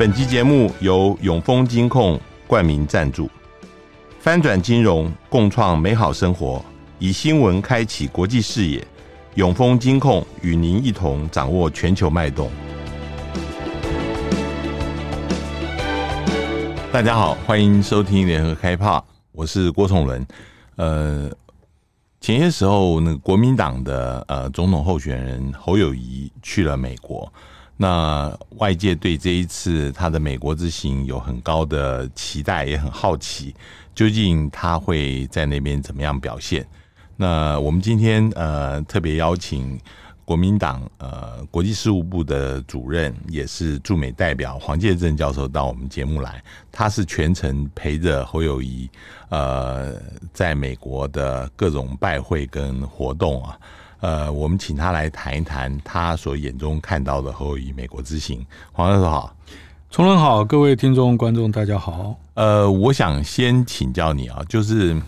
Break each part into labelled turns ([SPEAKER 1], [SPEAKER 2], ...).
[SPEAKER 1] 本期节目由永丰金控冠名赞助，翻转金融，共创美好生活，以新闻开启国际视野。永丰金控与您一同掌握全球脉动。大家好，欢迎收听联合开炮，我是郭崇伦。呃，前些时候，那个国民党的呃总统候选人侯友谊去了美国。那外界对这一次他的美国之行有很高的期待，也很好奇，究竟他会在那边怎么样表现？那我们今天呃特别邀请国民党呃国际事务部的主任，也是驻美代表黄介正教授到我们节目来，他是全程陪着侯友谊呃在美国的各种拜会跟活动啊。呃，我们请他来谈一谈他所眼中看到的后裔美国之行。黄教授好，
[SPEAKER 2] 崇仁好，各位听众观众大家好。
[SPEAKER 1] 呃，我想先请教你啊，就是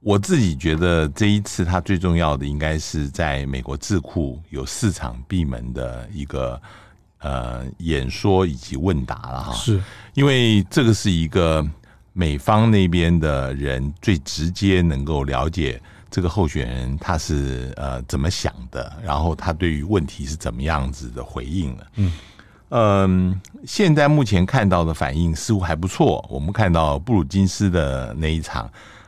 [SPEAKER 1] 我自己觉得这一次他最重要的应该是在美国智库有四场闭门的一个呃演说以及问答了哈，
[SPEAKER 2] 是
[SPEAKER 1] 因为这个是一个美方那边的人最直接能够了解。这个候选人他是呃怎么想的？然后他对于问题是怎么样子的回应了？嗯嗯，现在目前看到的反应似乎还不错。我们看到布鲁金斯的那一场，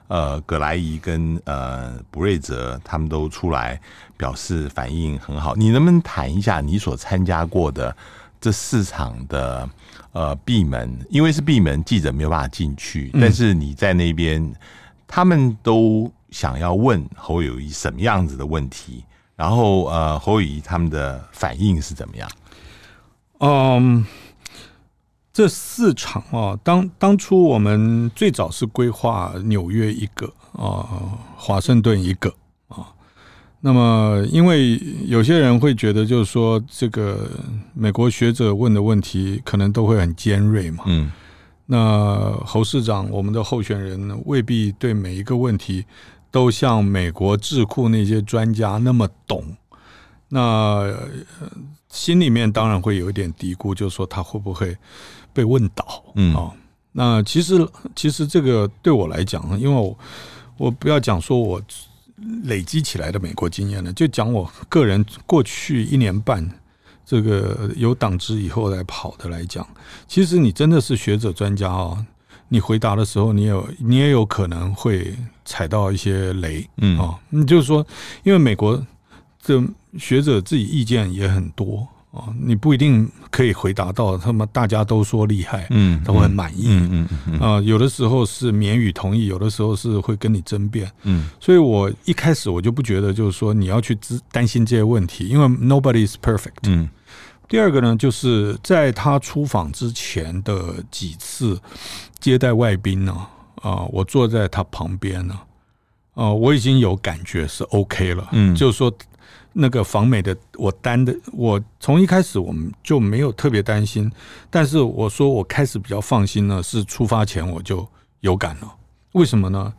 [SPEAKER 1] 呃，葛莱仪跟呃布瑞泽他们都出来表示反应很好。你能不能谈一下你所参加过的这四场的呃闭门？因为是闭门，记者没有办法进去，但是你在那边，他们都。想要问侯友谊什么样子的问题，然后呃，侯友谊他们的反应是怎么样？
[SPEAKER 2] 嗯，这四场啊，当当初我们最早是规划纽约一个啊，华盛顿一个啊。那么，因为有些人会觉得，就是说，这个美国学者问的问题可能都会很尖锐嘛。嗯。那侯市长，我们的候选人未必对每一个问题。都像美国智库那些专家那么懂，那心里面当然会有一点嘀咕，就是说他会不会被问倒？嗯，哦，那其实其实这个对我来讲，因为我我不要讲说我累积起来的美国经验了，就讲我个人过去一年半这个有党职以后来跑的来讲，其实你真的是学者专家啊。你回答的时候，你有你也有可能会踩到一些雷，嗯。啊，你就是说，因为美国这学者自己意见也很多啊，你不一定可以回答到他们大家都说厉害，嗯，都很满意，嗯嗯啊，有的时候是免予同意，有的时候是会跟你争辩，嗯，所以我一开始我就不觉得就是说你要去担心这些问题，因为 nobody is perfect，嗯。第二个呢，就是在他出访之前的几次接待外宾呢，啊，我坐在他旁边呢，啊，我已经有感觉是 OK 了，嗯，就是说那个访美的我担的，我从一开始我们就没有特别担心，但是我说我开始比较放心呢，是出发前我就有感了，为什么呢？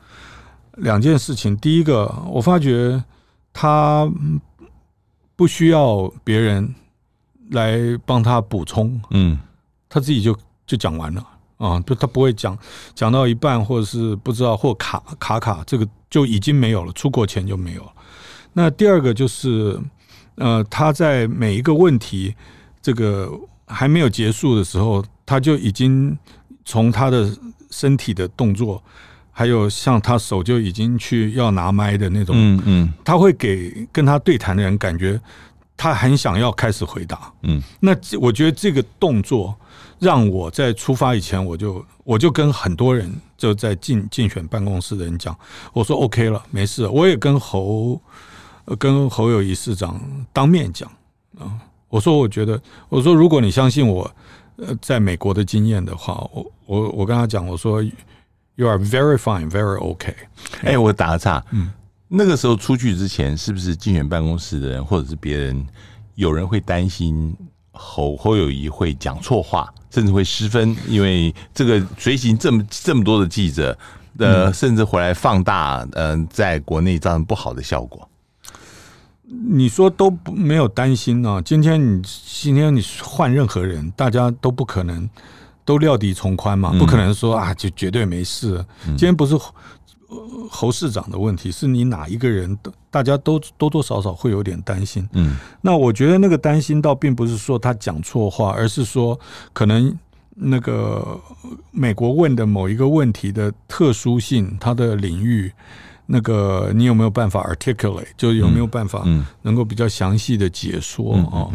[SPEAKER 2] 两件事情，第一个，我发觉他不需要别人。来帮他补充，嗯，他自己就就讲完了啊，不，他不会讲讲到一半，或者是不知道或卡卡卡，这个就已经没有了，出国前就没有了。那第二个就是，呃，他在每一个问题这个还没有结束的时候，他就已经从他的身体的动作，还有像他手就已经去要拿麦的那种，嗯嗯，他会给跟他对谈的人感觉。他很想要开始回答，嗯，那我觉得这个动作让我在出发以前，我就我就跟很多人就在竞竞选办公室的人讲，我说 OK 了，没事。我也跟侯跟侯友谊市长当面讲啊，我说我觉得，我说如果你相信我，呃，在美国的经验的话，我我我跟他讲，我说 You are very fine, very OK。
[SPEAKER 1] 哎，我打个岔，嗯。那个时候出去之前，是不是竞选办公室的人或者是别人，有人会担心侯侯友谊会讲错话，甚至会失分？因为这个随行这么这么多的记者，呃，甚至回来放大，嗯、呃，在国内造成不好的效果。
[SPEAKER 2] 你说都没有担心啊？今天你今天你换任何人，大家都不可能都料敌从宽嘛，不可能说啊就绝对没事。今天不是侯市长的问题，是你哪一个人，大家都多多少少会有点担心。嗯，那我觉得那个担心倒并不是说他讲错话，而是说可能那个美国问的某一个问题的特殊性，他的领域。那个，你有没有办法 articulate？就有没有办法能够比较详细的解说啊？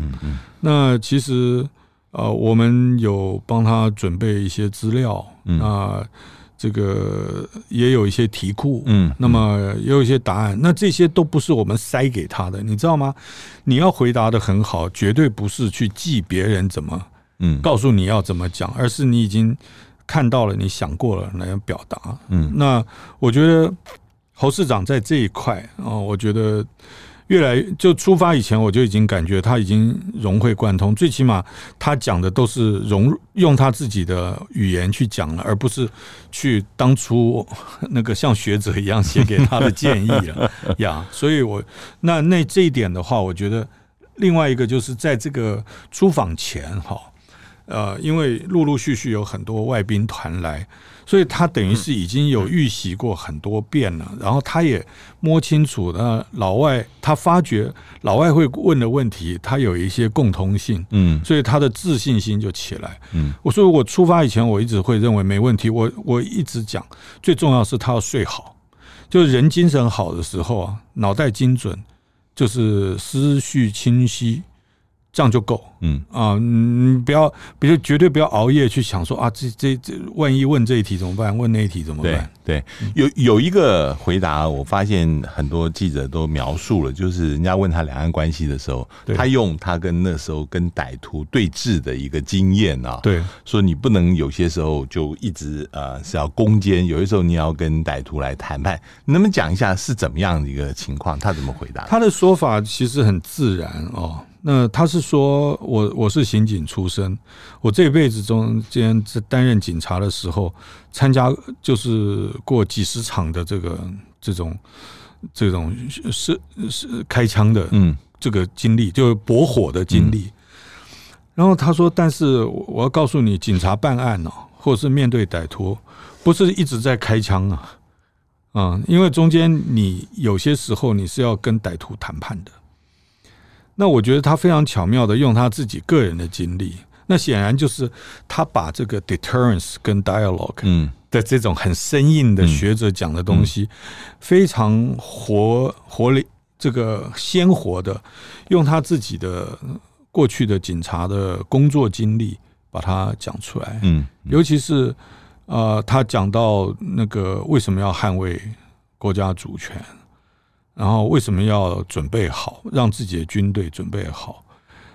[SPEAKER 2] 那其实呃，我们有帮他准备一些资料，那这个也有一些题库，嗯，那么也有一些答案。那这些都不是我们塞给他的，你知道吗？你要回答的很好，绝对不是去记别人怎么，嗯，告诉你要怎么讲，而是你已经看到了，你想过了来表达。嗯，那我觉得。侯市长在这一块啊，我觉得越来就出发以前，我就已经感觉他已经融会贯通。最起码他讲的都是融用他自己的语言去讲了，而不是去当初那个像学者一样写给他的建议了 呀。所以我那那这一点的话，我觉得另外一个就是在这个出访前哈，呃，因为陆陆续续有很多外宾团来。所以他等于是已经有预习过很多遍了，然后他也摸清楚，了老外他发觉老外会问的问题，他有一些共通性，嗯，所以他的自信心就起来，嗯。我说我出发以前，我一直会认为没问题，我我一直讲，最重要是他要睡好，就是人精神好的时候啊，脑袋精准，就是思绪清晰。这样就够，嗯啊，你不要，比如绝对不要熬夜去想说啊，这这这，万一问这一题怎么办？问那一题怎么办？
[SPEAKER 1] 对，对有有一个回答，我发现很多记者都描述了，就是人家问他两岸关系的时候，他用他跟那时候跟歹徒对峙的一个经验啊，对，说你不能有些时候就一直呃是要攻坚，有些时候你要跟歹徒来谈判，你能不能讲一下是怎么样的一个情况？他怎么回答？
[SPEAKER 2] 他的说法其实很自然哦。那他是说我我是刑警出身，我这辈子中间在担任警察的时候，参加就是过几十场的这个这种这种是是开枪的嗯这个经历，就是搏火的经历。然后他说，但是我要告诉你，警察办案哦，或者是面对歹徒，不是一直在开枪啊，啊，因为中间你有些时候你是要跟歹徒谈判的。那我觉得他非常巧妙的用他自己个人的经历，那显然就是他把这个 deterrence 跟 dialogue 的这种很生硬的学者讲的东西，非常活活力这个鲜活的，用他自己的过去的警察的工作经历把它讲出来。嗯，尤其是呃，他讲到那个为什么要捍卫国家主权。然后为什么要准备好，让自己的军队准备好？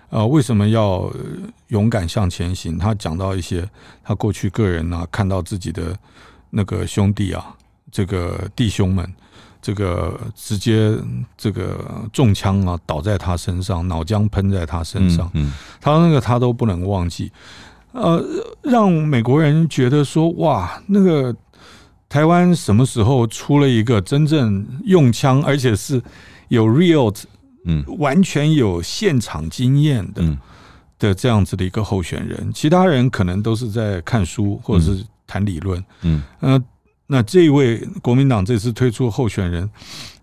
[SPEAKER 2] 呃，为什么要勇敢向前行？他讲到一些他过去个人啊，看到自己的那个兄弟啊，这个弟兄们，这个直接这个中枪啊，倒在他身上，脑浆喷在他身上，嗯，他说那个他都不能忘记。呃，让美国人觉得说哇，那个。台湾什么时候出了一个真正用枪，而且是有 real，嗯，完全有现场经验的的这样子的一个候选人？其他人可能都是在看书或者是谈理论，嗯，呃，那这一位国民党这次推出候选人，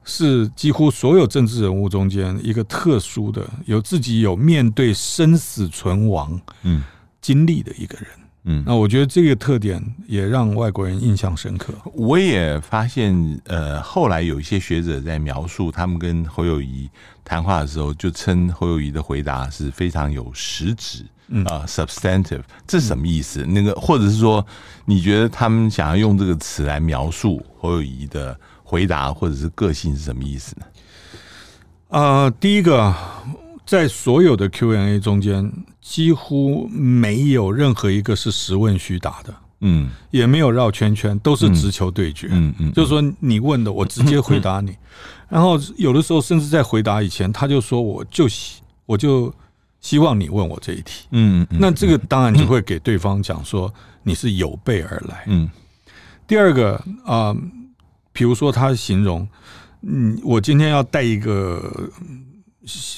[SPEAKER 2] 是几乎所有政治人物中间一个特殊的，有自己有面对生死存亡，嗯，经历的一个人。嗯，那我觉得这个特点也让外国人印象深刻。
[SPEAKER 1] 我也发现，呃，后来有一些学者在描述他们跟侯友谊谈话的时候，就称侯友谊的回答是非常有实质，嗯啊，substantive，这是什么意思？那个，或者是说，你觉得他们想要用这个词来描述侯友谊的回答或者是个性是什么意思呢？
[SPEAKER 2] 啊、呃，第一个。在所有的 Q&A 中间，几乎没有任何一个是实问虚答的，嗯，也没有绕圈圈，都是直球对决，嗯嗯，就是说你问的，我直接回答你，然后有的时候甚至在回答以前，他就说我就希我就希望你问我这一题，嗯嗯，那这个当然就会给对方讲说你是有备而来，嗯。第二个啊，比如说他形容，嗯，我今天要带一个。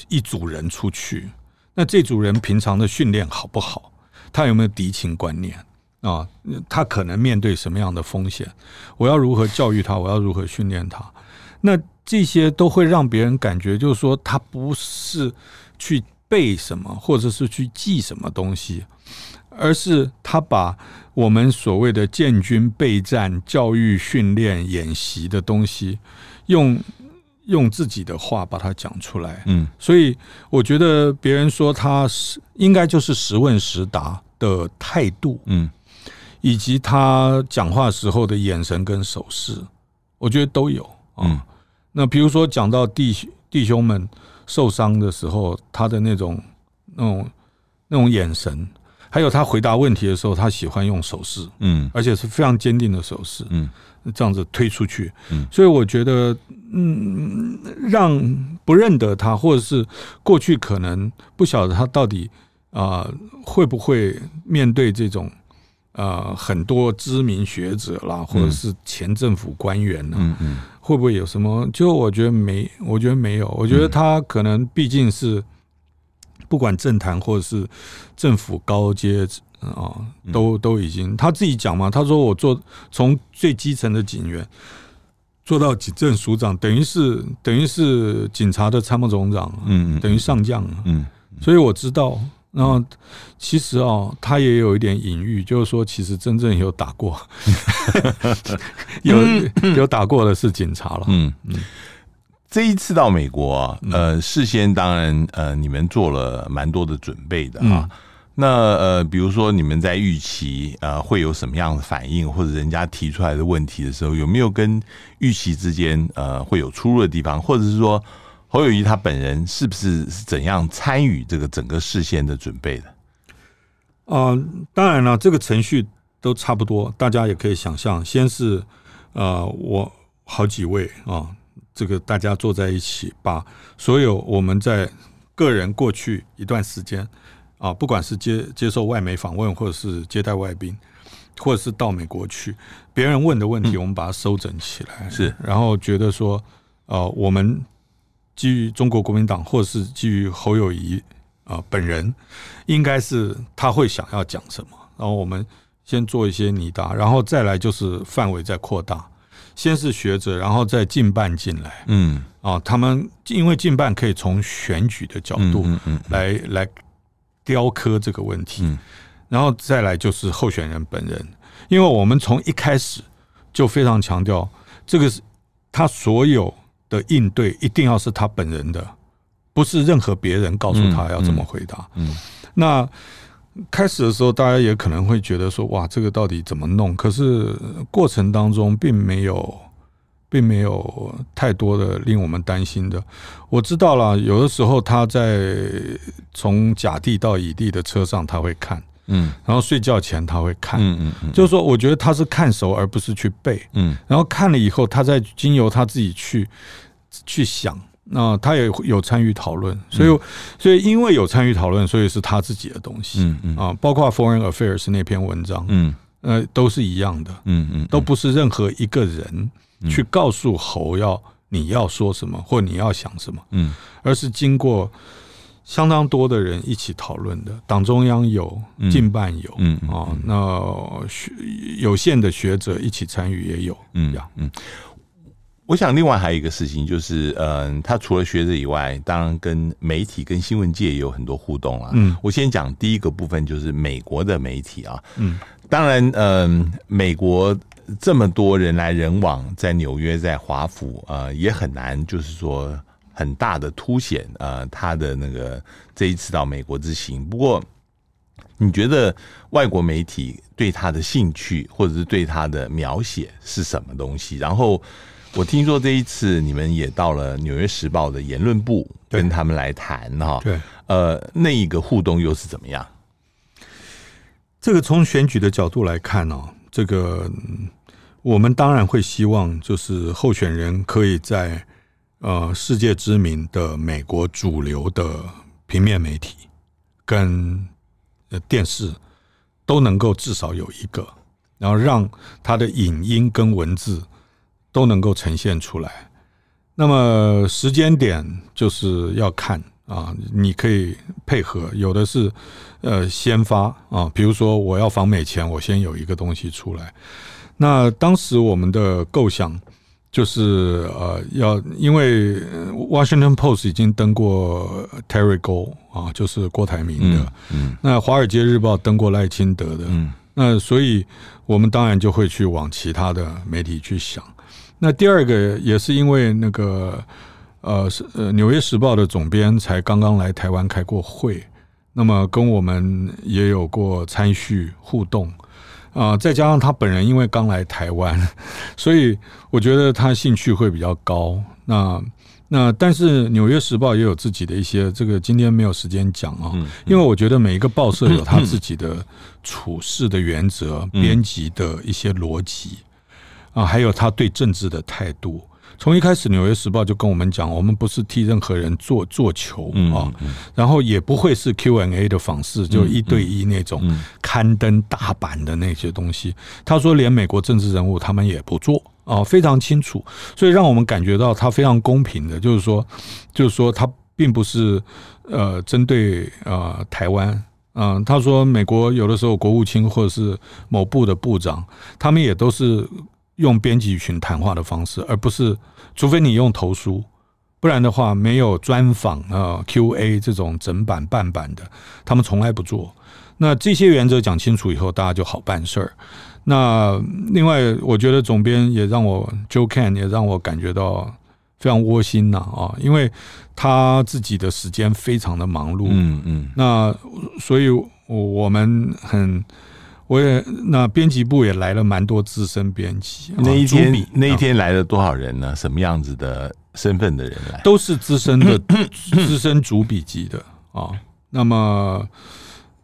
[SPEAKER 2] 一组人出去，那这组人平常的训练好不好？他有没有敌情观念啊？他可能面对什么样的风险？我要如何教育他？我要如何训练他？那这些都会让别人感觉，就是说他不是去背什么，或者是去记什么东西，而是他把我们所谓的建军备战、教育训练、演习的东西，用用自己的话把它讲出来。嗯，所以我觉得别人说他是应该就是实问实答的态度，嗯，以及他讲话时候的眼神跟手势，我觉得都有。嗯。那比如说讲到弟弟兄们受伤的时候，他的那种那种那种眼神，还有他回答问题的时候，他喜欢用手势，嗯，而且是非常坚定的手势，嗯，这样子推出去，嗯，所以我觉得，嗯，让不认得他，或者是过去可能不晓得他到底啊、呃、会不会面对这种。呃，很多知名学者啦，或者是前政府官员呢，嗯嗯，会不会有什么？就我觉得没，我觉得没有。我觉得他可能毕竟是不管政坛或者是政府高阶啊，都都已经他自己讲嘛。他说我做从最基层的警员做到警政署长，等于是等于是警察的参谋总长，嗯，等于上将，嗯，所以我知道。然后，其实哦，他也有一点隐喻，就是说，其实真正有打过，有有打过的是警察了。嗯嗯，
[SPEAKER 1] 这一次到美国，呃，事先当然呃，你们做了蛮多的准备的啊。那呃，比如说你们在预期呃会有什么样的反应，或者人家提出来的问题的时候，有没有跟预期之间呃会有出入的地方，或者是说？侯友宜他本人是不是是怎样参与这个整个事先的准备的？
[SPEAKER 2] 啊、呃，当然了，这个程序都差不多，大家也可以想象。先是呃，我好几位啊、呃，这个大家坐在一起，把所有我们在个人过去一段时间啊、呃，不管是接接受外媒访问，或者是接待外宾，或者是到美国去，别人问的问题，我们把它收整起来，
[SPEAKER 1] 嗯、是，
[SPEAKER 2] 然后觉得说，呃，我们。基于中国国民党，或者是基于侯友谊啊、呃、本人，应该是他会想要讲什么。然后我们先做一些拟答，然后再来就是范围再扩大。先是学者，然后再进办进来。嗯啊，他们因为进办可以从选举的角度来来雕刻这个问题，然后再来就是候选人本人，因为我们从一开始就非常强调这个是他所有。的应对一定要是他本人的，不是任何别人告诉他要怎么回答。嗯，嗯，那开始的时候，大家也可能会觉得说，哇，这个到底怎么弄？可是过程当中并没有，并没有太多的令我们担心的。我知道了，有的时候他在从甲地到乙地的车上，他会看。嗯，然后睡觉前他会看，嗯嗯嗯，就是说，我觉得他是看熟而不是去背，嗯，然后看了以后，他再经由他自己去去想，那他也有参与讨论，所以所以因为有参与讨论，所以是他自己的东西，嗯嗯。啊，包括 Foreign Affairs 那篇文章，嗯。呃，都是一样的，嗯嗯，都不是任何一个人去告诉侯要你要说什么或你要想什么，嗯，而是经过。相当多的人一起讨论的，党中央有，近半有，嗯啊，那学有限的学者一起参与也有，嗯嗯。
[SPEAKER 1] 我想另外还有一个事情就是，嗯，他除了学者以外，当然跟媒体、跟新闻界也有很多互动啊。嗯，我先讲第一个部分，就是美国的媒体啊。嗯，当然，嗯，美国这么多人来人往，在纽约、在华府啊，也很难，就是说。很大的凸显，呃，他的那个这一次到美国之行。不过，你觉得外国媒体对他的兴趣，或者是对他的描写是什么东西？然后，我听说这一次你们也到了《纽约时报》的言论部，跟他们来谈哈。对，呃，那一个互动又是怎么样？
[SPEAKER 2] 这个从选举的角度来看呢，这个我们当然会希望，就是候选人可以在。呃，世界知名的美国主流的平面媒体跟呃电视都能够至少有一个，然后让他的影音跟文字都能够呈现出来。那么时间点就是要看啊，你可以配合，有的是呃先发啊，比如说我要访美前，我先有一个东西出来。那当时我们的构想就是呃要，因为 Washington Post 已经登过 Terry Gou 啊，就是郭台铭的，嗯，嗯，那华尔街日报登过赖清德的，嗯，那所以我们当然就会去往其他的媒体去想。那第二个也是因为那个呃是呃《纽约时报》的总编才刚刚来台湾开过会，那么跟我们也有过参叙互动啊，再加上他本人因为刚来台湾，所以我觉得他兴趣会比较高。那那但是《纽约时报》也有自己的一些这个今天没有时间讲啊，因为我觉得每一个报社有他 自己的处事的原则、编辑的一些逻辑。啊，还有他对政治的态度。从一开始，《纽约时报》就跟我们讲，我们不是替任何人做做球啊，然后也不会是 Q&A 的方式，就一对一那种刊登大版的那些东西。他说，连美国政治人物他们也不做啊，非常清楚，所以让我们感觉到他非常公平的，就是说，就是说他并不是呃针对呃台湾。嗯，他说美国有的时候国务卿或者是某部的部长，他们也都是。用编辑群谈话的方式，而不是，除非你用投书，不然的话没有专访啊 Q&A 这种整版半版的，他们从来不做。那这些原则讲清楚以后，大家就好办事儿。那另外，我觉得总编也让我 Joe Kent 也让我感觉到非常窝心呐啊，因为他自己的时间非常的忙碌，嗯嗯，那所以我们很。我也那编辑部也来了蛮多资深编辑，
[SPEAKER 1] 那一天那一天来了多少人呢？什么样子的身份的人来？
[SPEAKER 2] 都是资深的 资深主笔级的啊。那么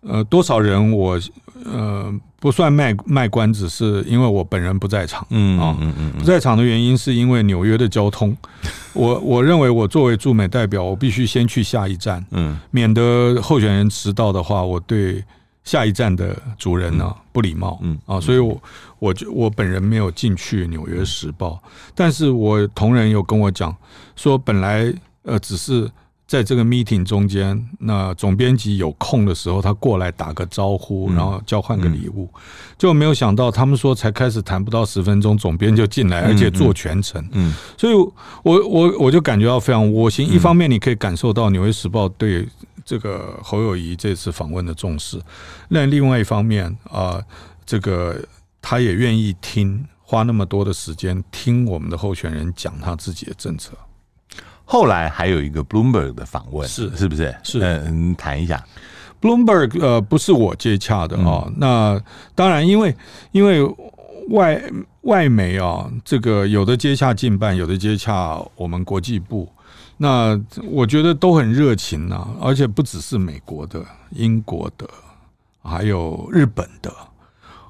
[SPEAKER 2] 呃多少人我呃不算卖卖关子，是因为我本人不在场。嗯啊嗯嗯不在场的原因是因为纽约的交通，我我认为我作为驻美代表，我必须先去下一站，嗯，免得候选人迟到的话，我对。下一站的主人呢，不礼貌，嗯啊，所以我我就我本人没有进去《纽约时报》，但是我同仁有跟我讲说，本来呃只是在这个 meeting 中间，那总编辑有空的时候，他过来打个招呼，然后交换个礼物，就没有想到他们说才开始谈不到十分钟，总编就进来，而且做全程，嗯，所以我我我就感觉到非常窝心。一方面，你可以感受到《纽约时报》对。这个侯友谊这次访问的重视，那另外一方面啊，这个他也愿意听，花那么多的时间听我们的候选人讲他自己的政策。
[SPEAKER 1] 后来还有一个 Bloomberg 的访问，是是不是？
[SPEAKER 2] 是
[SPEAKER 1] 嗯，谈一下
[SPEAKER 2] Bloomberg 呃，不是我接洽的啊。那当然，因为因为外外媒啊，这个有的接洽近办，有的接洽我们国际部。那我觉得都很热情呐，而且不只是美国的、英国的，还有日本的，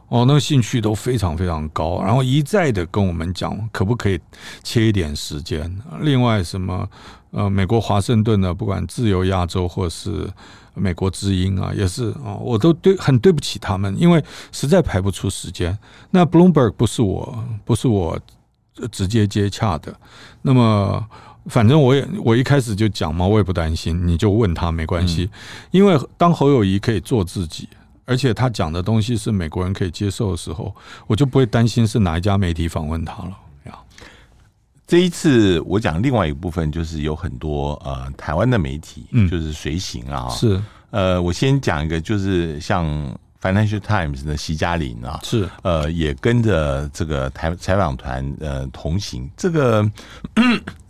[SPEAKER 2] 哦，那兴趣都非常非常高，然后一再的跟我们讲，可不可以切一点时间？另外什么呃，美国华盛顿的，不管自由亚洲或是美国之音啊，也是啊，我都对很对不起他们，因为实在排不出时间。那 Bloomberg 不是我，不是我直接接洽的，那么。反正我也我一开始就讲嘛，我也不担心，你就问他没关系，因为当侯友谊可以做自己，而且他讲的东西是美国人可以接受的时候，我就不会担心是哪一家媒体访问他了。
[SPEAKER 1] 这一次我讲另外一部分，就是有很多呃台湾的媒体，就是随行啊，
[SPEAKER 2] 是
[SPEAKER 1] 呃，我先讲一个，就是像。Financial Times 的席嘉玲啊，
[SPEAKER 2] 是
[SPEAKER 1] 呃，也跟着这个台采访团呃同行。这个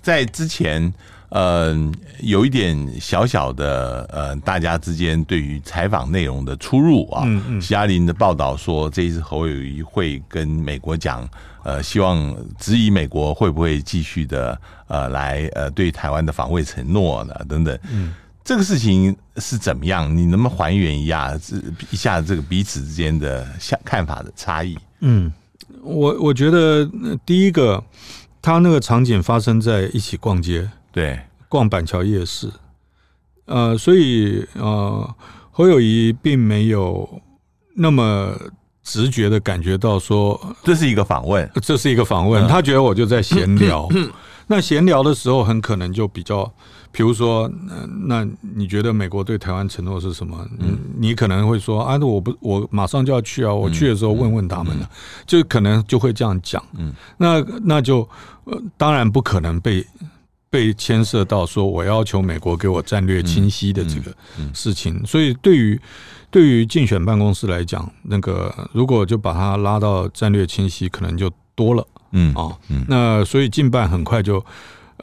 [SPEAKER 1] 在之前呃有一点小小的呃大家之间对于采访内容的出入啊。嗯嗯。席嘉林的报道说，这一次侯友谊会跟美国讲，呃，希望质疑美国会不会继续的呃来呃对台湾的防卫承诺呢？等等。嗯。这个事情是怎么样？你能不能还原一下这一下这个彼此之间的想看法的差异？
[SPEAKER 2] 嗯，我我觉得第一个，他那个场景发生在一起逛街，
[SPEAKER 1] 对，
[SPEAKER 2] 逛板桥夜市，呃，所以呃，侯友谊并没有那么直觉的感觉到说这是一个访问，这是一个访问，他觉得我就在闲聊。那闲聊的时候，很可能就比较，比如说，那你觉得美国对台湾承诺是什么？嗯，你可能会说啊，我不，我马上就要去啊，我去的时候问问他们了，就可能就会这样讲。嗯，那那就当然不可能被被牵涉到说我要求美国给我战略清晰的这个事情。所以对于对于竞选办公室来讲，那个如果就把它拉到战略清晰，可能就多了。嗯。啊，那所以竞办很快就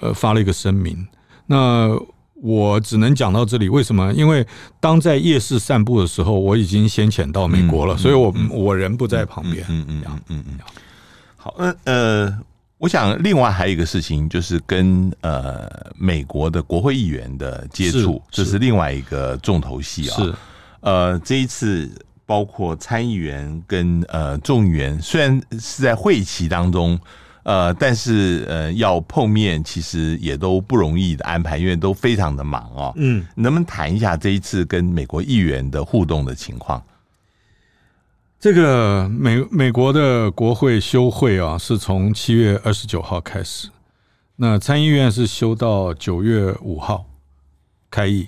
[SPEAKER 2] 呃发了一个声明。那我只能讲到这里。为什么？因为当在夜市散步的时候，我已经先遣到美国了，所以我我人不在旁边。嗯嗯嗯嗯。
[SPEAKER 1] 好，那呃，我想另外还有一个事情，就是跟呃美国的国会议员的接触，这是另外一个重头戏啊。是呃，这一次。包括参议员跟呃众议员，虽然是在会期当中，呃，但是呃要碰面，其实也都不容易的安排，因为都非常的忙哦。嗯，能不能谈一下这一次跟美国议员的互动的情况？
[SPEAKER 2] 这个美美国的国会休会啊，是从七月二十九号开始，那参议院是休到九月五号开议，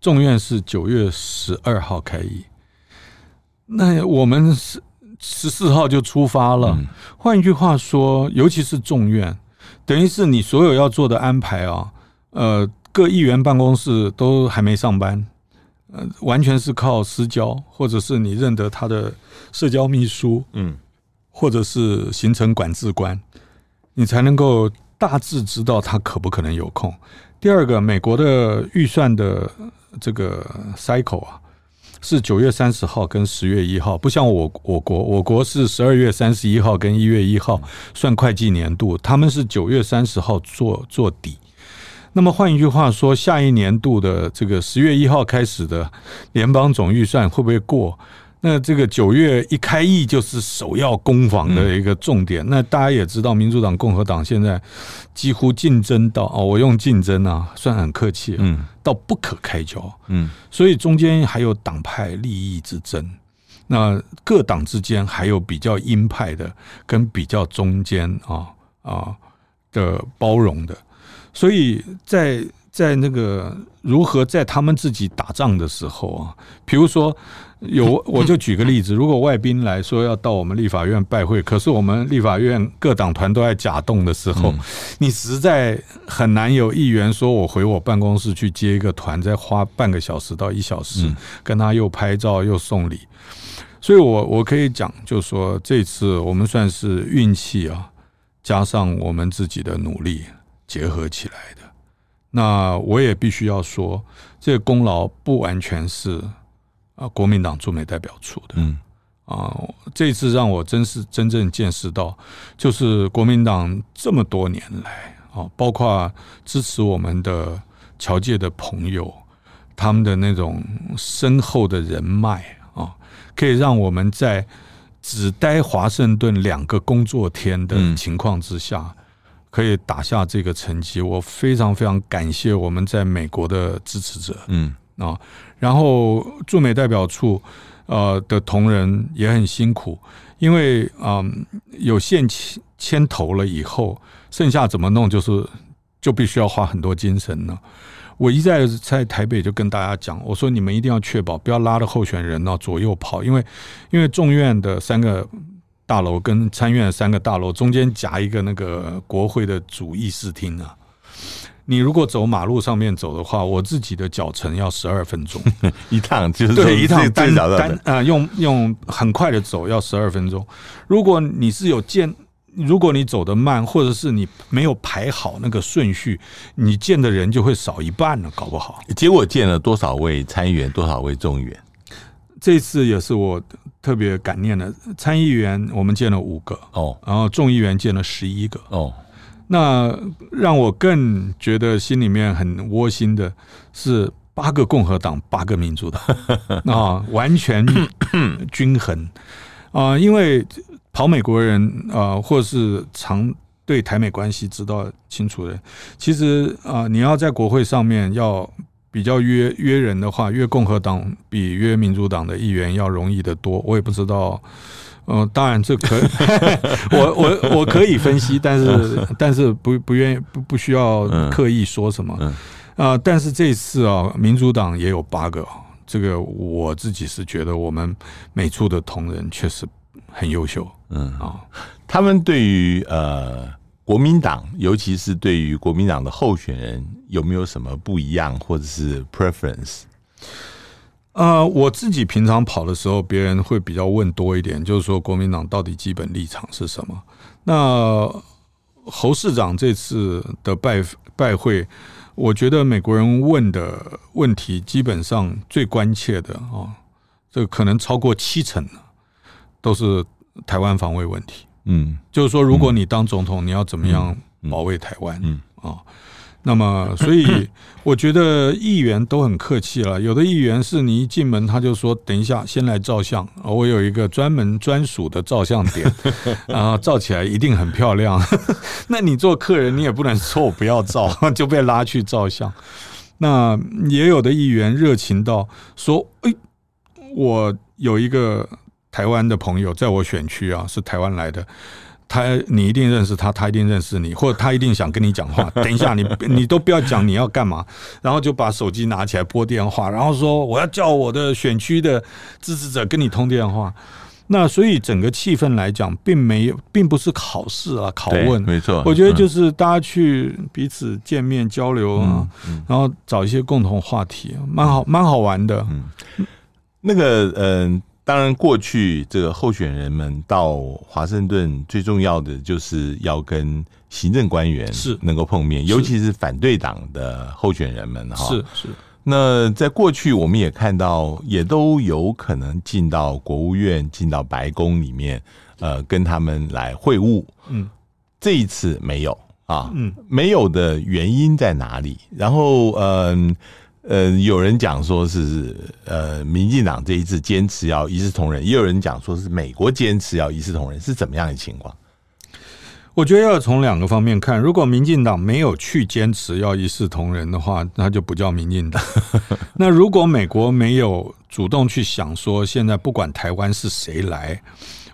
[SPEAKER 2] 众院是九月十二号开议。那我们十十四号就出发了。换一句话说，尤其是众院，等于是你所有要做的安排啊，呃，各议员办公室都还没上班，呃，完全是靠私交，或者是你认得他的社交秘书，嗯，或者是行程管制官，你才能够大致知道他可不可能有空。第二个，美国的预算的这个 cycle 啊。是九月三十号跟十月一号，不像我我国，我国是十二月三十一号跟一月一号算会计年度，他们是九月三十号做做底。那么换一句话说，下一年度的这个十月一号开始的联邦总预算会不会过？那这个九月一开议就是首要攻防的一个重点。那大家也知道，民主党、共和党现在几乎竞争到哦，我用竞争啊，算很客气，嗯，到不可开交，嗯，所以中间还有党派利益之争。那各党之间还有比较鹰派的，跟比较中间啊啊的包容的。所以在在那个如何在他们自己打仗的时候啊，比如说。有，我就举个例子，如果外宾来说要到我们立法院拜会，可是我们立法院各党团都在假动的时候，你实在很难有议员说我回我办公室去接一个团，再花半个小时到一小时跟他又拍照又送礼，所以我我可以讲，就是说这次我们算是运气啊，加上我们自己的努力结合起来的。那我也必须要说，这个功劳不完全是。啊，国民党驻美代表处的，嗯，啊，这次让我真是真正见识到，就是国民党这么多年来，啊，包括支持我们的侨界的朋友，他们的那种深厚的人脉啊，可以让我们在只待华盛顿两个工作天的情况之下，可以打下这个成绩。我非常非常感谢我们在美国的支持者，嗯。啊，然后驻美代表处呃的同仁也很辛苦，因为嗯有线牵牵头了以后，剩下怎么弄就是就必须要花很多精神呢。我一再在台北就跟大家讲，我说你们一定要确保不要拉着候选人呢左右跑，因为因为众院的三个大楼跟参院的三个大楼中间夹一个那个国会的主议事厅啊。你如果走马路上面走的话，我自己的脚程要十二分钟
[SPEAKER 1] 一趟，就是
[SPEAKER 2] 对一趟单单啊，用用很快的走要十二分钟。如果你是有见，如果你走得慢，或者是你没有排好那个顺序，你见的人就会少一半了，搞不好。
[SPEAKER 1] 结果见了多少位参议员，多少位众议员？
[SPEAKER 2] 这次也是我特别感念的，参议员我们见了五个哦，然后众议员见了十一个哦。那让我更觉得心里面很窝心的是八个共和党，八个民主党啊，完全均衡啊。因为跑美国人啊，或是常对台美关系知道清楚的，其实啊，你要在国会上面要比较约约人的话，约共和党比约民主党的议员要容易得多。我也不知道嗯，当然这可 以，我我我可以分析，但是 但是不不愿意不不需要刻意说什么。啊、呃，但是这次啊，民主党也有八个，这个我自己是觉得我们美处的同仁确实很优秀。嗯啊，
[SPEAKER 1] 他们对于呃国民党，尤其是对于国民党的候选人，有没有什么不一样，或者是 preference？
[SPEAKER 2] 呃，我自己平常跑的时候，别人会比较问多一点，就是说国民党到底基本立场是什么？那侯市长这次的拜拜会，我觉得美国人问的问题基本上最关切的啊，这可能超过七成都是台湾防卫问题。嗯，就是说，如果你当总统，你要怎么样保卫台湾？嗯啊。那么，所以 我觉得议员都很客气了。有的议员是你一进门他就说：“等一下，先来照相。”我有一个专门专属的照相点，然 后照起来一定很漂亮。那你做客人，你也不能说我不要照，就被拉去照相。那也有的议员热情到说：“哎，我有一个台湾的朋友在我选区啊，是台湾来的。”他，你一定认识他，他一定认识你，或者他一定想跟你讲话。等一下，你你都不要讲你要干嘛，然后就把手机拿起来拨电话，然后说我要叫我的选区的支持者跟你通电话。那所以整个气氛来讲，并没有，并不是考试啊，拷问，
[SPEAKER 1] 没错。
[SPEAKER 2] 我觉得就是大家去彼此见面交流啊，然后找一些共同话题，蛮好，蛮好玩的。
[SPEAKER 1] 嗯，那个，嗯。当然，过去这个候选人们到华盛顿，最重要的就是要跟行政官员是能够碰面，尤其是反对党的候选人们哈。是是。那在过去，我们也看到，也都有可能进到国务院、进到白宫里面，呃，跟他们来会晤。嗯，这一次没有啊。嗯，没有的原因在哪里？然后，嗯、呃。呃，有人讲说是呃，民进党这一次坚持要一视同仁，也有人讲说是美国坚持要一视同仁，是怎么样的情况？
[SPEAKER 2] 我觉得要从两个方面看。如果民进党没有去坚持要一视同仁的话，那就不叫民进党。那如果美国没有主动去想说，现在不管台湾是谁来，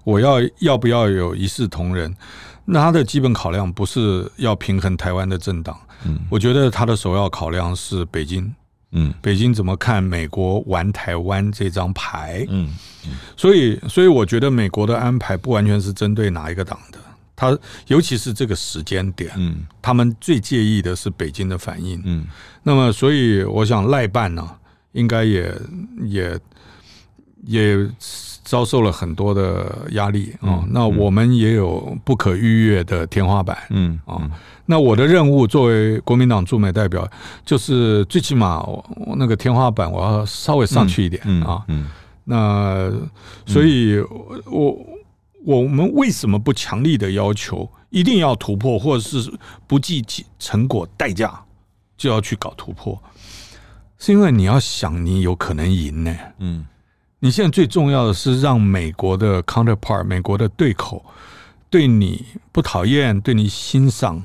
[SPEAKER 2] 我要要不要有一视同仁，那他的基本考量不是要平衡台湾的政党。嗯，我觉得他的首要考量是北京。嗯，北京怎么看美国玩台湾这张牌？嗯，所以，所以我觉得美国的安排不完全是针对哪一个党的，他尤其是这个时间点，嗯，他们最介意的是北京的反应，嗯，那么，所以我想赖办呢，应该也也也遭受了很多的压力啊。那我们也有不可逾越的天花板，嗯啊。那我的任务作为国民党驻美代表，就是最起码我那个天花板我要稍微上去一点啊。那所以，我我们为什么不强力的要求一定要突破，或者是不计成果代价就要去搞突破？是因为你要想你有可能赢呢。嗯，你现在最重要的是让美国的 counterpart，美国的对口对你不讨厌，对你欣赏。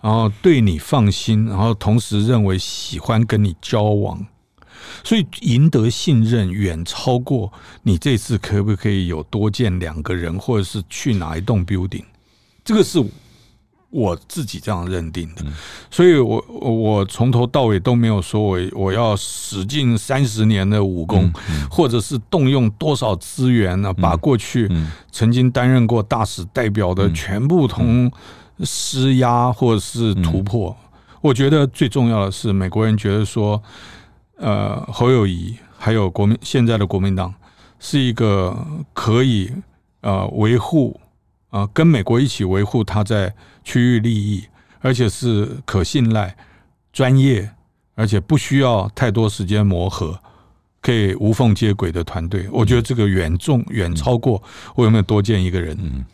[SPEAKER 2] 然后对你放心，然后同时认为喜欢跟你交往，所以赢得信任远超过你这次可不可以有多见两个人，或者是去哪一栋 building，这个是我自己这样认定的。所以我我从头到尾都没有说我我要使尽三十年的武功，或者是动用多少资源呢，把过去曾经担任过大使代表的全部同。施压或者是突破，我觉得最重要的是，美国人觉得说，呃，侯友谊还有国民现在的国民党是一个可以呃维护啊，跟美国一起维护他在区域利益，而且是可信赖、专业，而且不需要太多时间磨合，可以无缝接轨的团队。我觉得这个远重远超过我有没有多见一个人。嗯。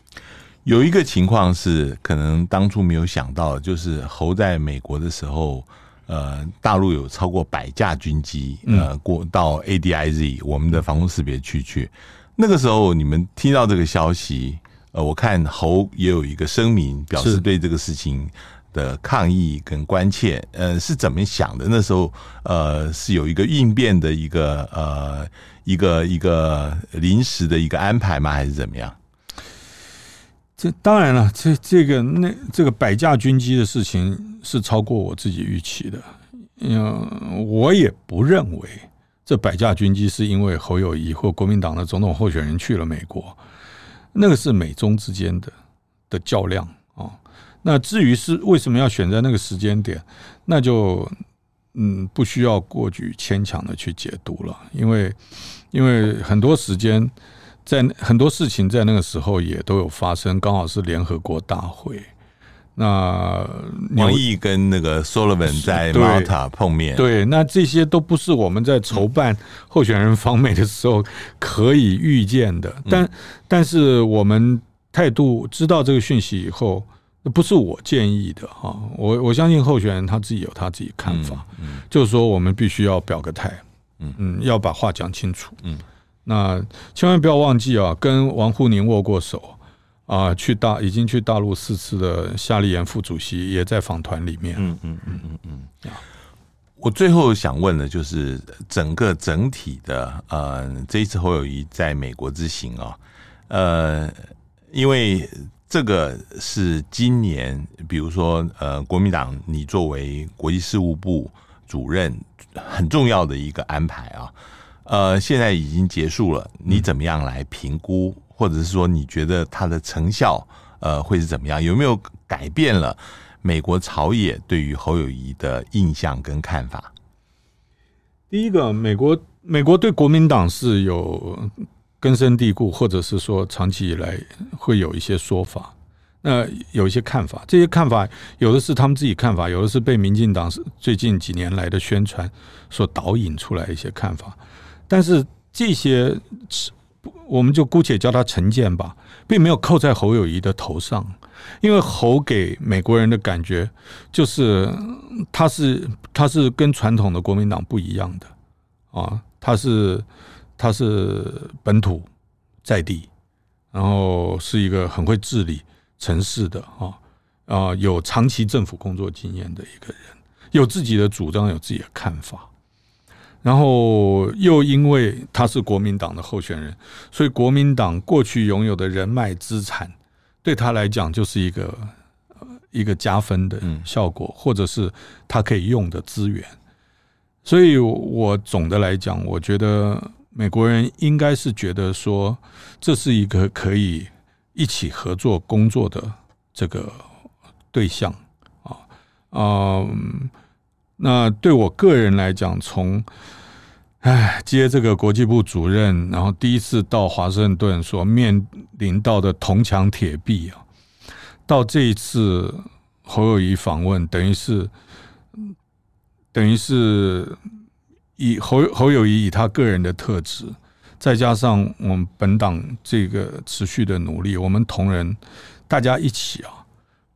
[SPEAKER 1] 有一个情况是，可能当初没有想到，就是侯在美国的时候，呃，大陆有超过百架军机，呃，过到 ADIZ 我们的防空识别区去。那个时候，你们听到这个消息，呃，我看侯也有一个声明，表示对这个事情的抗议跟关切。呃，是怎么想的？那时候，呃，是有一个应变的一个呃一个一个临时的一个安排吗？还是怎么样？
[SPEAKER 2] 这当然了，这这个那这个百架军机的事情是超过我自己预期的。嗯，我也不认为这百架军机是因为侯友谊或国民党的总统候选人去了美国，那个是美中之间的的较量啊。那至于是为什么要选在那个时间点，那就嗯不需要过于牵强的去解读了，因为因为很多时间。在很多事情在那个时候也都有发生，刚好是联合国大会。那
[SPEAKER 1] 王毅跟那个 Sullivan 在 Malta 碰面，
[SPEAKER 2] 对，那这些都不是我们在筹办候选人访美的时候可以预见的。但但是我们态度知道这个讯息以后，不是我建议的哈。我我相信候选人他自己有他自己看法，就是说我们必须要表个态，嗯嗯，要把话讲清楚，嗯。那千万不要忘记啊，跟王沪宁握过手啊，去大已经去大陆四次的夏立言副主席也在访团里面。嗯嗯嗯嗯
[SPEAKER 1] 嗯。我最后想问的，就是整个整体的呃，这一次侯友谊在美国之行啊，呃，因为这个是今年，比如说呃，国民党你作为国际事务部主任很重要的一个安排啊。呃，现在已经结束了，你怎么样来评估，或者是说你觉得它的成效呃会是怎么样？有没有改变了美国朝野对于侯友谊的印象跟看法？
[SPEAKER 2] 第一个，美国美国对国民党是有根深蒂固，或者是说长期以来会有一些说法，那有一些看法，这些看法有的是他们自己看法，有的是被民进党最近几年来的宣传所导引出来一些看法。但是这些，我们就姑且叫他成见吧，并没有扣在侯友谊的头上，因为侯给美国人的感觉就是他是他是跟传统的国民党不一样的啊，他是他是本土在地，然后是一个很会治理城市的啊啊，有长期政府工作经验的一个人，有自己的主张，有自己的看法。然后又因为他是国民党的候选人，所以国民党过去拥有的人脉资产，对他来讲就是一个一个加分的效果，或者是他可以用的资源。所以我总的来讲，我觉得美国人应该是觉得说，这是一个可以一起合作工作的这个对象啊，嗯。那对我个人来讲，从哎接这个国际部主任，然后第一次到华盛顿所面临到的铜墙铁壁啊，到这一次侯友谊访问，等于是等于是以侯侯友谊以他个人的特质，再加上我们本党这个持续的努力，我们同仁大家一起啊。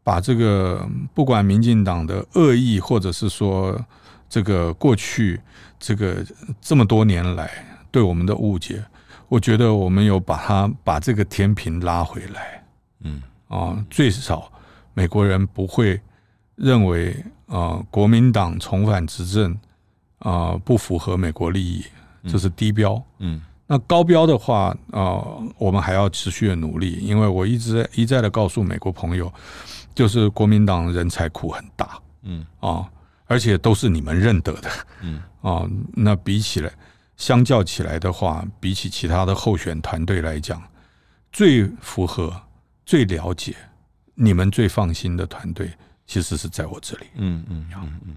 [SPEAKER 2] 把这个不管民进党的恶意，或者是说这个过去这个这么多年来对我们的误解，我觉得我们有把它把这个天平拉回来，嗯。啊，最少美国人不会认为啊国民党重返执政啊不符合美国利益，这是低标，嗯，那高标的话啊，我们还要持续的努力，因为我一直在一再的告诉美国朋友。就是国民党人才库很大，嗯。啊，而且都是你们认得的，嗯。啊，那比起来，相较起来的话，比起其他的候选团队来讲，最符合、最了解、你们最放心的团队，其实是在我这里，嗯嗯嗯嗯。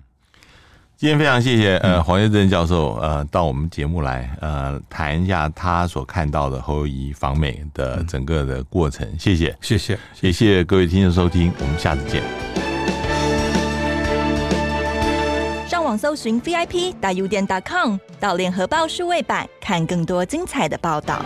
[SPEAKER 1] 今天非常谢谢呃黄岳政教授呃到我们节目来呃谈一下他所看到的侯友宜访美的整个的过程，谢谢
[SPEAKER 2] 谢谢
[SPEAKER 1] 也谢谢各位听众收听，我们下次见。
[SPEAKER 3] 上网搜寻 VIP 大 U 点 .com 到联合报数位版看更多精彩的报道。